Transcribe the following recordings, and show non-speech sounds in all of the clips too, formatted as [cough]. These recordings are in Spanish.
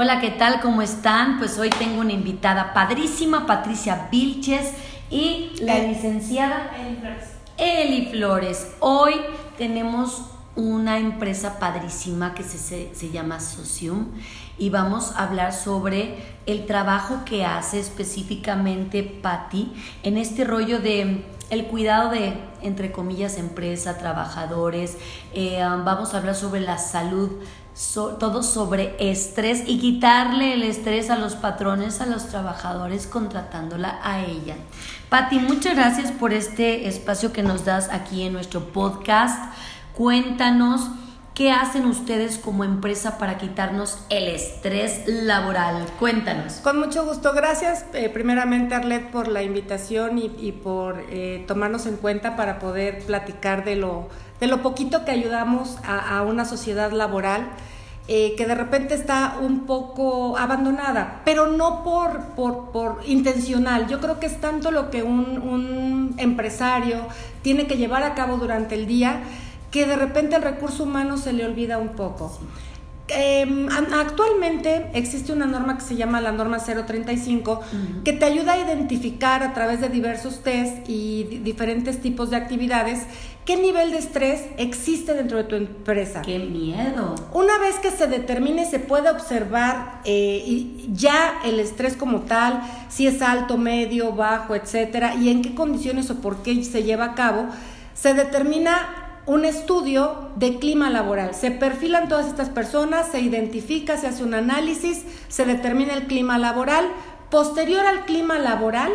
Hola, ¿qué tal? ¿Cómo están? Pues hoy tengo una invitada padrísima, Patricia Vilches y la licenciada Eli Flores. Eli Flores. Hoy tenemos una empresa padrísima que se, se, llama Socium y vamos a hablar sobre el trabajo que hace específicamente Patti en este rollo de el cuidado de, entre comillas, empresa, trabajadores. Eh, vamos a hablar sobre la salud todo sobre estrés y quitarle el estrés a los patrones, a los trabajadores, contratándola a ella. Patti, muchas gracias por este espacio que nos das aquí en nuestro podcast. Cuéntanos. ¿Qué hacen ustedes como empresa para quitarnos el estrés laboral? Cuéntanos. Con mucho gusto. Gracias eh, primeramente Arlet por la invitación y, por eh, tomarnos en cuenta para poder platicar de lo, de lo poquito que ayudamos a, una sociedad laboral. Eh, que de repente está un poco abandonada, pero no por, por, por, intencional. Yo creo que es tanto lo que un, un empresario tiene que llevar a cabo durante el día que de repente el recurso humano se le olvida un poco. Em, actualmente existe una norma que se llama la norma 035 que te ayuda a identificar a través de diversos test y diferentes tipos de actividades qué nivel de estrés existe dentro de tu empresa. ¡Qué miedo! Una vez que se determine, se puede observar eh, ya el estrés como tal, si es alto, medio, bajo, etcétera, y en qué condiciones o por qué se lleva a cabo, se determina un estudio de clima laboral. Se perfilan todas estas personas, se identifica, se hace un análisis, se determina el clima laboral. Posterior al clima laboral,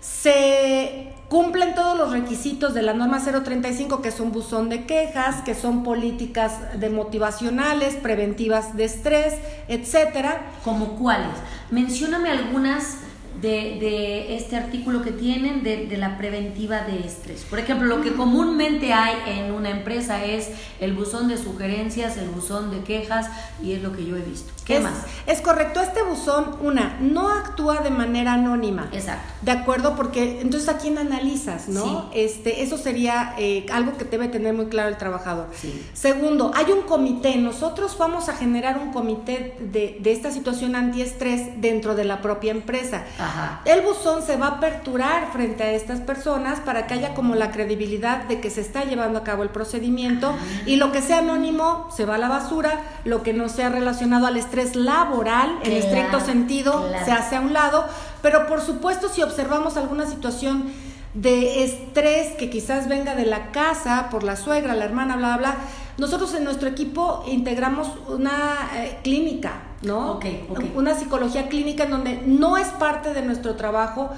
se cumplen todos los requisitos de la norma 035, que es un buzón de quejas, que son políticas de motivacionales, preventivas de estrés, etcétera. ¿Como cuáles? Mencióname algunas de, de, este artículo que tienen de, de, la preventiva de estrés. Por ejemplo, lo que comúnmente hay en una empresa es el buzón de sugerencias, el buzón de quejas y es lo que yo he visto. ¿Qué es, más? Es correcto. Este buzón, una, no actúa de manera anónima. Exacto. De acuerdo, porque entonces a quién analizas, ¿no? Este, eso sería eh, algo que debe tener muy claro el trabajador. Sí. Segundo, hay un comité. Nosotros vamos a generar un comité de, de esta situación antiestrés dentro de la propia empresa. Ajá. El buzón se va a aperturar frente a estas personas para que haya como la credibilidad de que se está llevando a cabo el procedimiento y lo que sea anónimo se va a la basura, lo que no sea relacionado al estrés laboral en Claro, estricto sentido claro. se hace a un lado, pero por supuesto si observamos alguna situación de estrés que quizás venga de la casa por la suegra, la hermana, bla, bla, bla, nosotros en nuestro equipo integramos una eh, clínica, ¿no? Ok, ok. Una psicología clínica en donde no es parte de nuestro trabajo,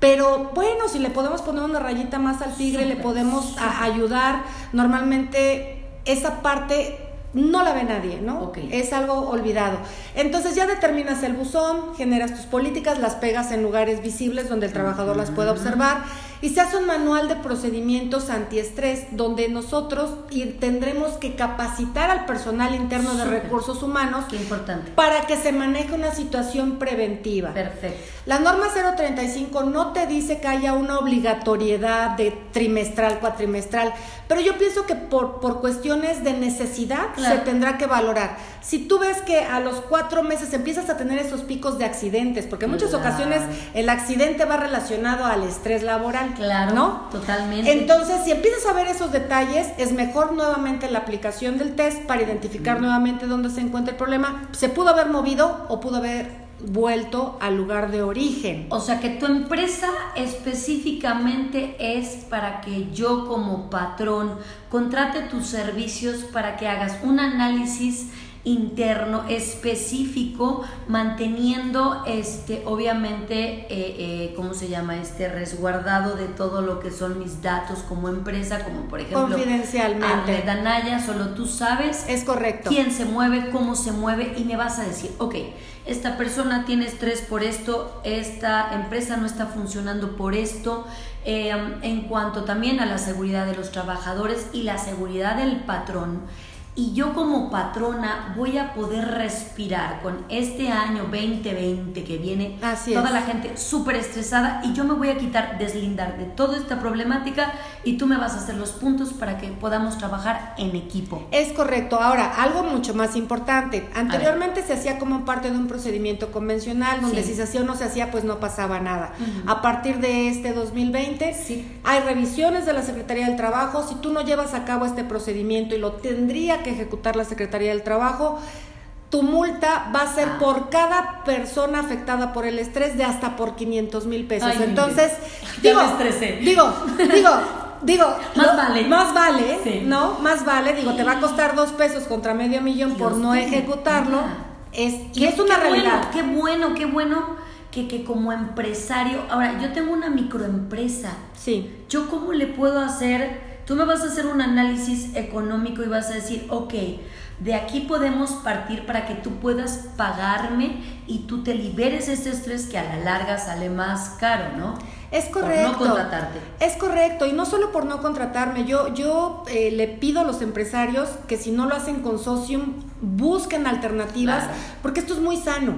pero bueno, si le podemos poner una rayita más al tigre, le podemos ayudar. Normalmente esa parte no la ve nadie, ¿no? Ok. Es algo olvidado. Entonces ya determinas el buzón, generas tus políticas, las pegas en lugares visibles donde el trabajador las pueda observar y se hace un manual de procedimientos antiestrés donde nosotros tendremos que capacitar al personal interno de recursos humanos Qué importante. para que se maneje una situación preventiva. Perfecto. La norma 035 no te dice que haya una obligatoriedad de trimestral, cuatrimestral, pero yo pienso que por, por cuestiones de necesidad Claro. se tendrá que valorar. Si tú ves que a los cuatro meses empiezas a tener esos picos de accidentes, porque en muchas Claro. ocasiones el accidente va relacionado al estrés laboral, Claro. ¿no? Totalmente. Entonces, si empiezas a ver esos detalles, es mejor nuevamente la aplicación del test para identificar nuevamente dónde se encuentra el problema. Se pudo haber movido o pudo haber vuelto al lugar de origen. O sea que tu empresa específicamente es para que yo como patrón contrate tus servicios para que hagas un análisis interno específico manteniendo este obviamente eh, eh, cómo se llama este resguardado de todo lo que son mis datos como empresa como por ejemplo Confidencialmente. Arlet Anaya, solo tú sabes Es correcto. quién se mueve, cómo se mueve y me vas a decir, ok, esta persona tiene estrés por esto, esta empresa no está funcionando por esto, eh, en cuanto también a la seguridad de los trabajadores y la seguridad del patrón. Y yo como patrona voy a poder respirar con este año 2020 que viene, Así toda es. la gente súper estresada y yo me voy a quitar, deslindar de toda esta problemática y tú me vas a hacer los puntos para que podamos trabajar en equipo. Es correcto. Ahora, algo mucho más importante. Anteriormente se hacía como parte de un procedimiento convencional, donde Sí. si se hacía o no se hacía, pues no pasaba nada. A partir de este 2020, Sí. hay revisiones de la Secretaría del Trabajo. Si tú no llevas a cabo este procedimiento y lo tendría que ejecutar la Secretaría del Trabajo, tu multa va a ser por cada persona afectada por el estrés de hasta por 500 mil pesos. Ay, Entonces, [laughs] digo, digo, digo, digo, [laughs] Más vale. más vale, Sí. ¿no? Más vale, digo, te va a costar dos pesos contra medio millón por no ejecutarlo. Es, y es una qué realidad. Bueno, qué bueno, qué bueno que, que como empresario, ahora yo tengo una microempresa, Sí, ¿yo cómo le puedo hacer? Tú me vas a hacer un análisis económico y vas a decir, ok, de aquí podemos partir para que tú puedas pagarme y tú te liberes ese estrés que a la larga sale más caro, ¿no? es Por correcto. no contratarte. Es correcto, y no solo por no contratarme, yo, yo eh, le pido a los empresarios que si no lo hacen con Socium, busquen alternativas, Claro. porque esto es muy sano.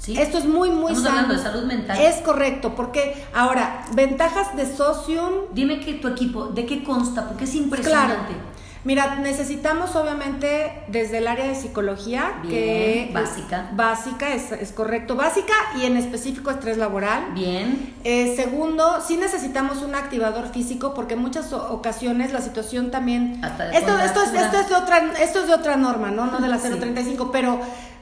¿Sí? Esto es muy, muy Estamos sano. hablando de salud mental. Es correcto, porque ahora, ventajas de Socium, Dime que tu equipo, ¿de qué consta? Porque es impresionante. Claro. Mira, necesitamos obviamente desde el área de psicología, Bien, que básica. básica, es, es correcto, básica y en específico estrés laboral. Bien. Eh, segundo, sí necesitamos un activador físico porque en muchas ocasiones la situación también... Hasta de Esto, esto, es, esto, es de otra, esto es de otra norma, ¿no? No de la Sí. 035, pero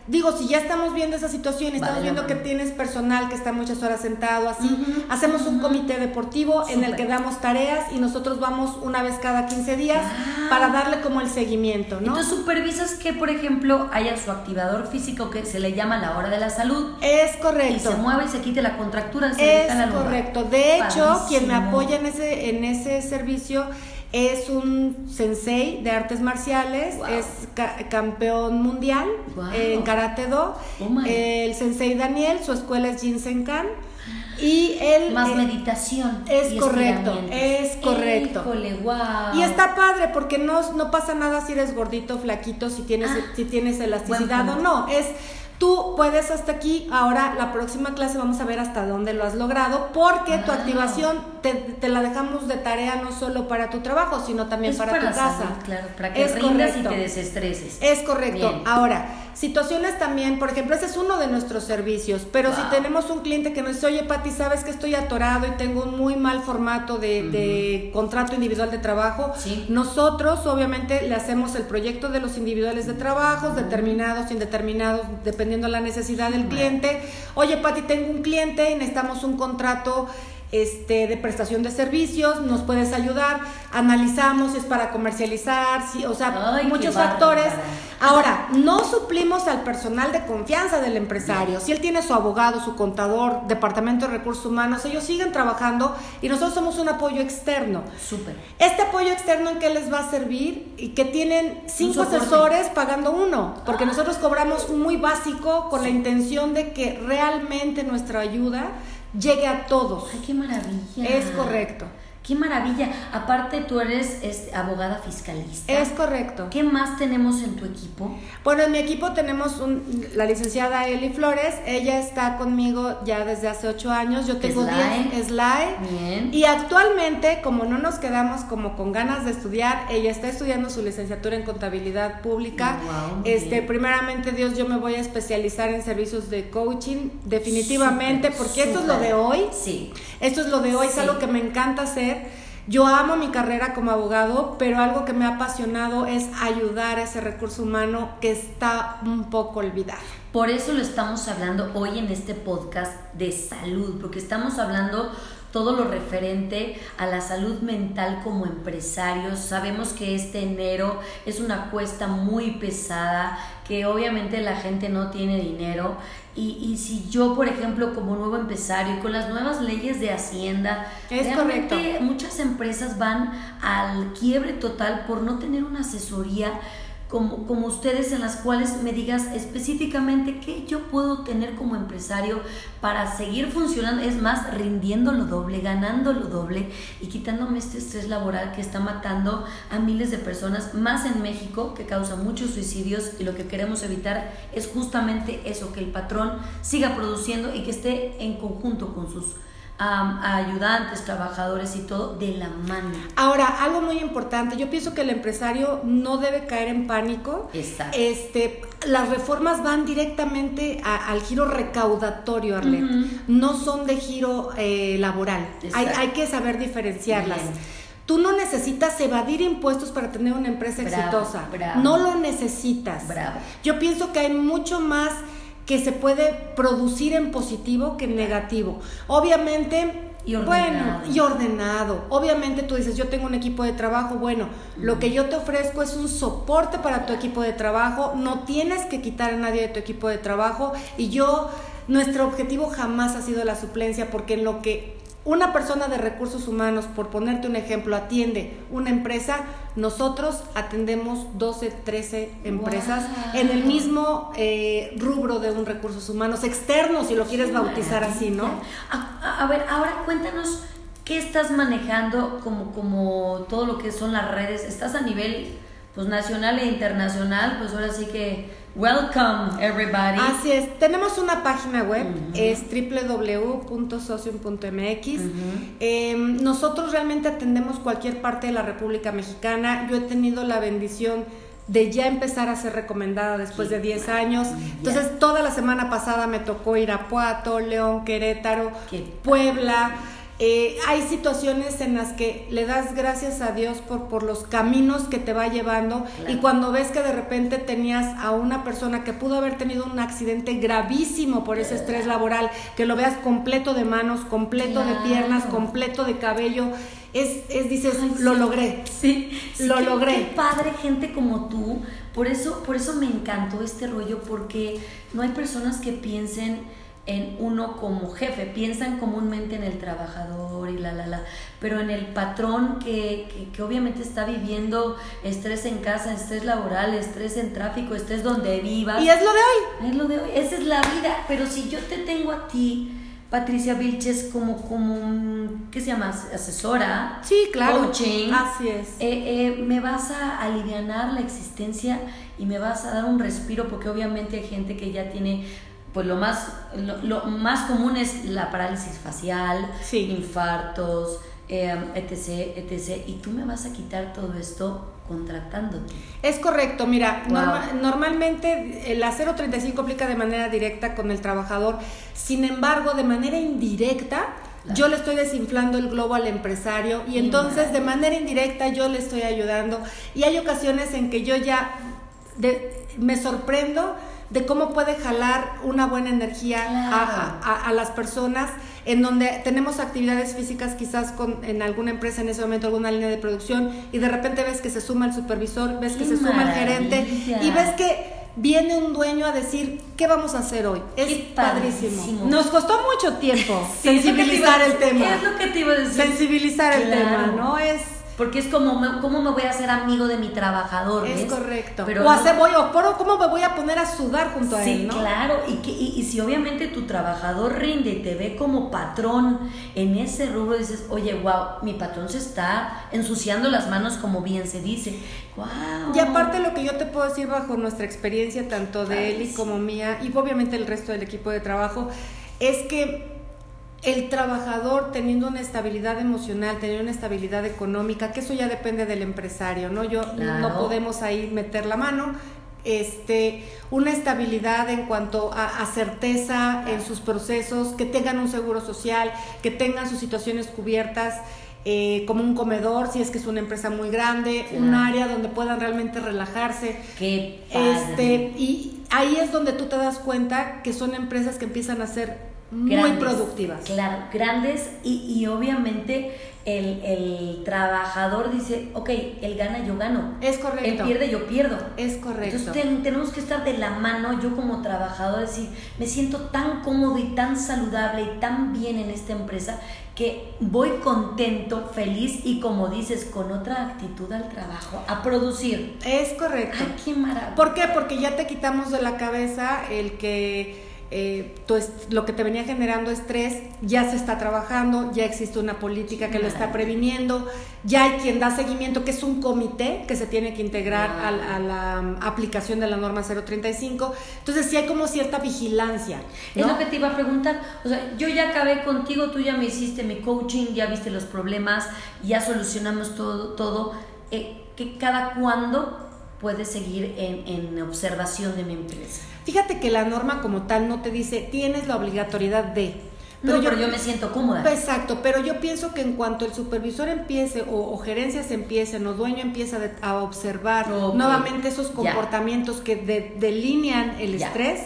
digo, si ya estamos viendo esa situación y Vale estamos la viendo que tienes personal que está muchas horas sentado así, hacemos un comité deportivo en el que damos tareas y nosotros vamos una vez cada 15 días Ah. para darle como el seguimiento, ¿no? Entonces supervisas que, por ejemplo, haya su activador físico que se le llama la hora de la salud es y correcto. se mueva y se quite la contractura a Es lumbar. correcto. De hecho, quien me apoya en ese, en ese servicio es un sensei de artes marciales, Wow. es ca- campeón mundial Wow. en Karate Do. Oh el sensei Daniel, su escuela es Jinsenkan. Y él... Más eh, meditación. es y correcto, es correcto. Híjole, wow. Y está padre porque no, no pasa nada si eres gordito, flaquito, si tienes, Ah, si tienes elasticidad o no. Es tú puedes hasta aquí, ahora la próxima clase vamos a ver hasta dónde lo has logrado porque tu Wow. activación te, te la dejamos de tarea no solo para tu trabajo, sino también para, tu casa. claro, para que Es rindas correcto. y te desestreses. Es correcto. Bien. Ahora, situaciones también, por ejemplo, ese es uno de nuestros servicios, pero si tenemos un cliente que nos dice, oye, Pati, sabes que estoy atorado y tengo un muy mal formato de, de contrato individual de trabajo, Sí. nosotros obviamente le hacemos el proyecto de los individuales de trabajo, determinados, indeterminados, dependiendo la necesidad del cliente. Oye, Pati, tengo un cliente y necesitamos un contrato este, de prestación de servicios, nos puedes ayudar, analizamos si es para comercializar, si, o sea, Ay, muchos factores. Ahora, no suplimos al personal de confianza del empresario. Si él tiene su abogado, su contador, departamento de recursos humanos, ellos siguen trabajando y nosotros somos un apoyo externo. Súper. Este apoyo externo en qué les va a servir y que tienen cinco asesores pagando uno, porque nosotros cobramos muy básico con la intención de que realmente nuestra ayuda llegue a todos. Ay, qué maravilla. Es correcto. Qué maravilla. Aparte, tú eres abogada fiscalista. Es correcto. ¿Qué más tenemos en tu equipo? Bueno, en mi equipo tenemos un- la licenciada Eli Flores. Ella está conmigo ya desde hace ocho años. Yo tengo Slay. 10 SLAE. Bien. Y actualmente, como no nos quedamos como con ganas de estudiar, ella está estudiando su licenciatura en contabilidad pública. Wow, muy este, bien. primeramente, Dios, yo me voy a especializar en servicios de coaching, definitivamente, porque esto es lo de hoy. Sí. Esto es lo de hoy, es algo que me encanta hacer. Yo amo mi carrera como abogado, pero algo que me ha apasionado es ayudar a ese recurso humano que está un poco olvidado. Por eso lo estamos hablando hoy en este podcast de salud, porque estamos hablando todo lo referente a la salud mental como empresarios. Sabemos que este enero es una cuesta muy pesada, que obviamente la gente no tiene dinero. Y, y si yo, por ejemplo, como nuevo empresario y con las nuevas leyes de Hacienda, Es realmente correcto. muchas empresas van al quiebre total por no tener una asesoría como, como ustedes en las cuales me digas específicamente qué yo puedo tener como empresario para seguir funcionando, es más, rindiendo lo doble, ganando lo doble y quitándome este estrés laboral que está matando a miles de personas, más en México, que causa muchos suicidios y lo que queremos evitar es justamente eso, que el patrón siga produciendo y que esté en conjunto con sus a, ayudantes, trabajadores y todo de la mano. Ahora, algo muy importante, yo pienso que el empresario no debe caer en pánico. Exacto. Este, las reformas van directamente al giro recaudatorio, Arlet. No son de giro eh, laboral. Hay, hay, que saber diferenciarlas. Tú no necesitas evadir impuestos para tener una empresa exitosa. No lo necesitas. Bravo. Yo pienso que hay mucho más que se puede producir en positivo que en negativo. Obviamente, y bueno, y ordenado. Obviamente tú dices, yo tengo un equipo de trabajo, bueno, lo que yo te ofrezco es un soporte para tu equipo de trabajo, no tienes que quitar a nadie de tu equipo de trabajo y yo, nuestro objetivo jamás ha sido la suplencia porque en lo que una persona de recursos humanos, por ponerte un ejemplo, atiende una empresa, nosotros atendemos 12, 13 empresas en el mismo eh, rubro de un recursos humanos externos, si lo quieres bautizar así, ¿no? A, ver, ahora cuéntanos qué estás manejando como, como todo lo que son las redes. ¿Estás a nivel pues, nacional e internacional? Pues ahora sí que Welcome everybody. Así es, tenemos una página web, es www.socium.mx. Em, nosotros realmente atendemos cualquier parte de la República Mexicana. Yo he tenido la bendición de ya empezar a ser recomendada después de 10 años. Entonces, toda la semana pasada me tocó ir a Puato, León, Querétaro, Puebla. Eh, hay situaciones en las que le das gracias a Dios por, por los caminos que te va llevando y cuando ves que de repente tenías a una persona que pudo haber tenido un accidente gravísimo por ese estrés laboral, que lo veas completo de manos, completo de piernas, completo de cabello, es, es dices, lo logré. Sí, lo logré. Qué padre gente como tú. Por eso, por eso me encantó este rollo, porque no hay personas que piensen en uno como jefe, piensan comúnmente en el trabajador y la, la, la, pero en el patrón que, que, obviamente está viviendo estrés en casa, estrés laboral, estrés en tráfico, estrés donde vivas. Y es lo de hoy. Es lo de hoy, esa es la vida, pero si yo te tengo a ti, Patricia Vilches, como, como ¿qué se llama? Asesora. Sí, claro. Coaching. Así es. Eh, eh, me vas a aliviar la existencia y me vas a dar un respiro porque obviamente hay gente que ya tiene pues lo más, lo, más común es la parálisis facial, infartos, em, etc, etc. Y tú me vas a quitar todo esto contratándote. Es correcto, mira, normalmente el 035 aplica de manera directa con el trabajador, sin embargo, de manera indirecta, yo le estoy desinflando el globo al empresario y entonces de manera indirecta yo le estoy ayudando. Y hay ocasiones en que yo ya me sorprendo de cómo puede jalar una buena energía a, las personas, en donde tenemos actividades físicas quizás con, en alguna empresa en ese momento, alguna línea de producción, y de repente ves que se suma el supervisor, ves que se suma el gerente, y ves que viene un dueño a decir, ¿qué vamos a hacer hoy? Es padrísimo. Nos costó mucho tiempo [laughs] sensibilizar el tema. Es lo que te iba a decir. Sensibilizar el tema, ¿no? Es porque es como, ¿cómo me voy a hacer amigo de mi trabajador? Es correcto. Pero o hacer, voy, o ¿cómo me voy a poner a sudar junto a él? Sí, claro. Y, que, y, si obviamente tu trabajador rinde y te ve como patrón en ese rubro, dices, oye, wow, mi patrón se está ensuciando las manos como bien se dice. Wow. Y aparte lo que yo te puedo decir bajo nuestra experiencia, tanto de él y como mía, y obviamente el resto del equipo de trabajo, es que el trabajador teniendo una estabilidad emocional, teniendo una estabilidad económica, que eso ya depende del empresario, ¿no? Yo no podemos ahí meter la mano. Este, una estabilidad en cuanto a, certeza en sus procesos, que tengan un seguro social, que tengan sus situaciones cubiertas, eh, como un comedor, si es que es una empresa muy grande, un área donde puedan realmente relajarse. Qué Este, y ahí es donde tú te das cuenta que son empresas que empiezan a ser muy productivas. Claro, grandes y, y obviamente el, el, trabajador dice, ok, él gana, yo gano. Es correcto. Él pierde, yo pierdo. Es correcto. Entonces tenemos que estar de la mano, yo como trabajador, decir, me siento tan cómodo y tan saludable y tan bien en esta empresa que voy contento, feliz y como dices, con otra actitud al trabajo, a producir. Es correcto. Ay, qué maravilla. ¿Por qué? Porque ya te quitamos de la cabeza el que eh, lo que te venía generando estrés ya se está trabajando, ya existe una política que lo está previniendo, ya hay quien da seguimiento, que es un comité que se tiene que integrar a, la um, aplicación de la norma 035. Entonces sí hay como cierta vigilancia. Es lo que te iba a preguntar. O sea, yo ya acabé contigo, tú ya me hiciste mi coaching, ya viste los problemas, ya solucionamos todo, todo. Eh, que cada cuándo puedes seguir en, en observación de mi empresa. Fíjate que la norma como tal no te dice tienes la obligatoriedad de. Pero, no, yo, pero yo me siento cómoda. Exacto, pero yo pienso que en cuanto el supervisor empiece o, gerencias empiecen o dueño empieza a observar nuevamente esos comportamientos que delinean el estrés,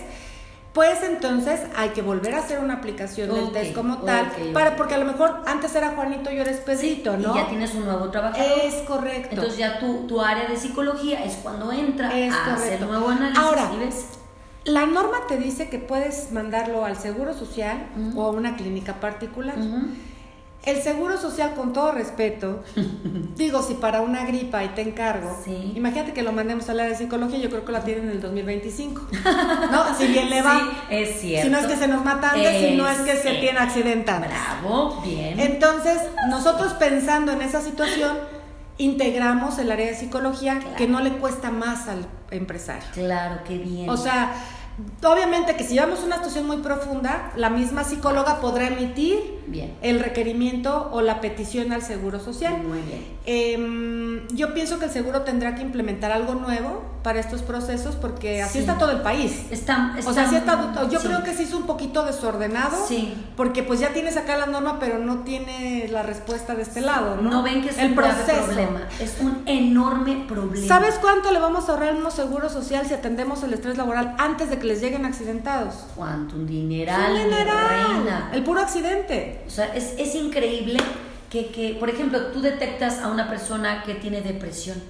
pues entonces hay que volver a hacer una aplicación del test como tal, para porque a lo mejor antes era Juanito y ahora es Pedrito, ¿no? Y ya tienes un nuevo trabajador. Es correcto. Entonces ya tu, tu área de psicología es cuando entra es a hacer nuevo análisis. Ahora, la norma te dice que puedes mandarlo al Seguro Social o a una clínica particular. El Seguro Social, con todo respeto, [laughs] digo, si para una gripa y te encargo, imagínate que lo mandemos a la de psicología, yo creo que la tienen en el 2025. [laughs] ¿No? Si bien le va. Sí, es cierto. Si no es que se nos mata antes, si no es que se tiene accidente Bravo, bien. Entonces, nosotros pensando en esa situación, integramos el área de psicología que no le cuesta más al empresario. Claro, qué bien. O sea, Obviamente que si llevamos una situación muy profunda, la misma psicóloga podrá emitir bien. el requerimiento o la petición al Seguro Social. Muy bien. Em, yo pienso que el Seguro tendrá que implementar algo nuevo para estos procesos porque así está todo el país. Está, o sea, así está, yo creo que se hizo un poquito desordenado sí. porque pues ya tienes acá la norma pero no tiene la respuesta de este lado, ¿no? No ven que es el un proceso. problema, es un enorme problema. ¿Sabes cuánto le vamos a ahorrar en un seguro social si atendemos el estrés laboral antes de que les lleguen accidentados? ¿Cuánto? Un dineral. Un dineral. El puro accidente. O sea, es, es increíble que, que, por ejemplo, tú detectas a una persona que tiene depresión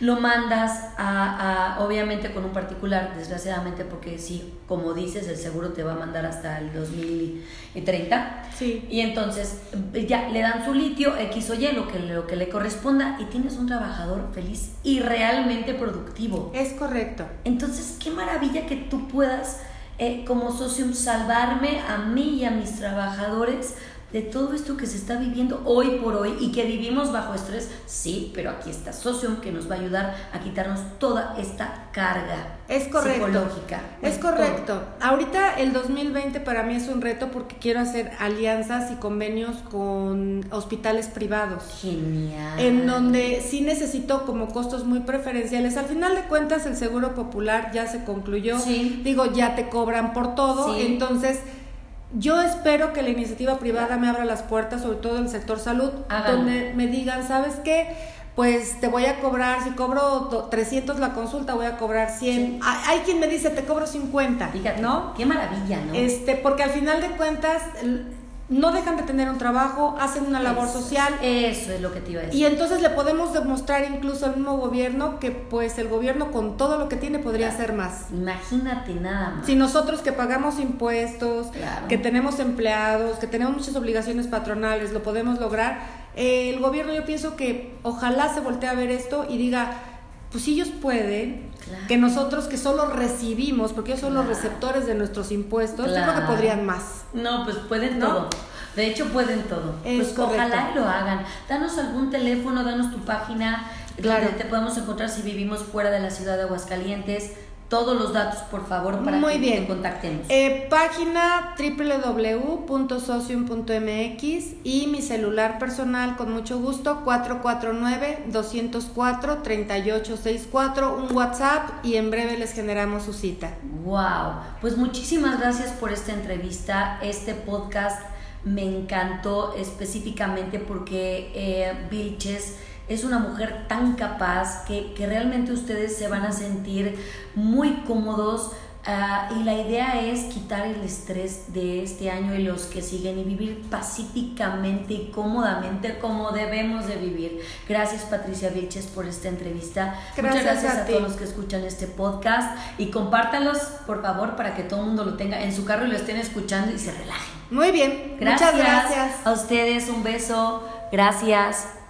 lo mandas a, obviamente con un particular, desgraciadamente, porque sí, como dices, el seguro te va a mandar hasta el 2030. Sí. Y entonces ya le dan su litio, X o Y, lo que, lo que le corresponda, y tienes un trabajador feliz y realmente productivo. Es correcto. Entonces, qué maravilla que tú puedas, eh, como socio, salvarme a mí y a mis trabajadores de todo esto que se está viviendo hoy por hoy y que vivimos bajo estrés, sí, pero aquí está Socium que nos va a ayudar a quitarnos toda esta carga es correcto. psicológica. Es correcto. Ahorita el 2020 para mí es un reto porque quiero hacer alianzas y convenios con hospitales privados. Genial. En donde sí necesito como costos muy preferenciales. Al final de cuentas el Seguro Popular ya se concluyó. Sí. Digo, ya te cobran por todo. Entonces yo espero que la iniciativa privada me abra las puertas, sobre todo en el sector salud, donde me digan, ¿sabes qué? Pues te voy a cobrar, si cobro 300 la consulta, voy a cobrar 100. Hay, quien me dice, te cobro 50, Fíjate, ¿no? Qué maravilla, ¿no? Este, porque al final de cuentas no dejan de tener un trabajo, hacen una labor social. Eso es lo que te iba a decir. Y entonces le podemos demostrar incluso al mismo gobierno que pues el gobierno con todo lo que tiene podría hacer más. Imagínate nada más. Si nosotros que pagamos impuestos, que tenemos empleados, que tenemos muchas obligaciones patronales, lo podemos lograr, el gobierno yo pienso que ojalá se voltee a ver esto y diga, pues ellos pueden, que nosotros que solo recibimos, porque ellos son los receptores de nuestros impuestos, yo creo que podrían más. No, pues pueden todo. De hecho, pueden todo. pues ojalá lo hagan. Danos algún teléfono, danos tu página, claro. donde te podemos encontrar si vivimos fuera de la ciudad de Aguascalientes todos los datos, por favor, para Muy que bien. te contactemos. Eh, página www.socium.mx y mi celular personal, con mucho gusto, 449-204-3864, un WhatsApp y en breve les generamos su cita. ¡Wow! Pues muchísimas gracias por esta entrevista, este podcast me encantó específicamente porque eh, Vilches es una mujer tan capaz que, realmente ustedes se van a sentir muy cómodos Ah, y la idea es quitar el estrés de este año y los que siguen y vivir pacíficamente y cómodamente como debemos de vivir. Gracias Patricia Vilches por esta entrevista. Muchas gracias a, todos los que escuchan este podcast y compártanlos por favor para que todo el mundo lo tenga en su carro y lo estén escuchando y se relajen. Muy bien, gracias. muchas gracias. A ustedes un beso, gracias.